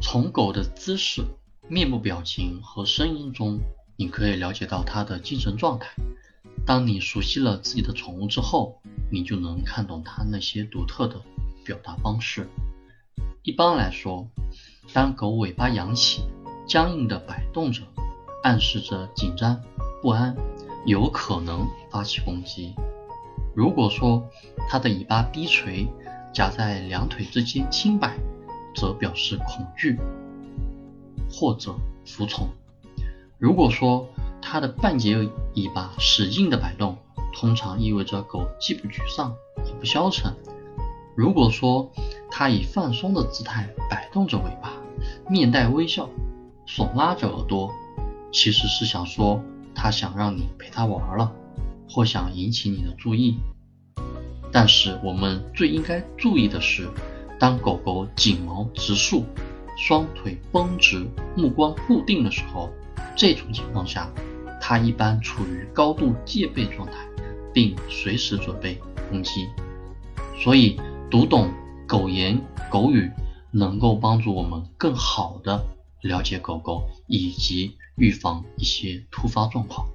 从狗的姿势、面部表情和声音中，你可以了解到它的精神状态。当你熟悉了自己的宠物之后，你就能看懂它那些独特的表达方式。一般来说，当狗尾巴扬起，僵硬地摆动着，暗示着紧张不安，有可能发起攻击。如果说它的尾巴低垂，夹在两腿之间轻摆，则表示恐惧或者服从。如果说它的半截尾巴使劲的摆动，通常意味着狗既不沮丧也不消沉。如果说它以放松的姿态摆动着尾巴，面带微笑，耸拉着耳朵，其实是想说它想让你陪它玩了，或想引起你的注意。但是我们最应该注意的是，当狗狗颈毛直竖，双腿绷直，目光固定的时候，这种情况下，它一般处于高度戒备状态，并随时准备攻击。所以，读懂狗言狗语，能够帮助我们更好的了解狗狗，以及预防一些突发状况。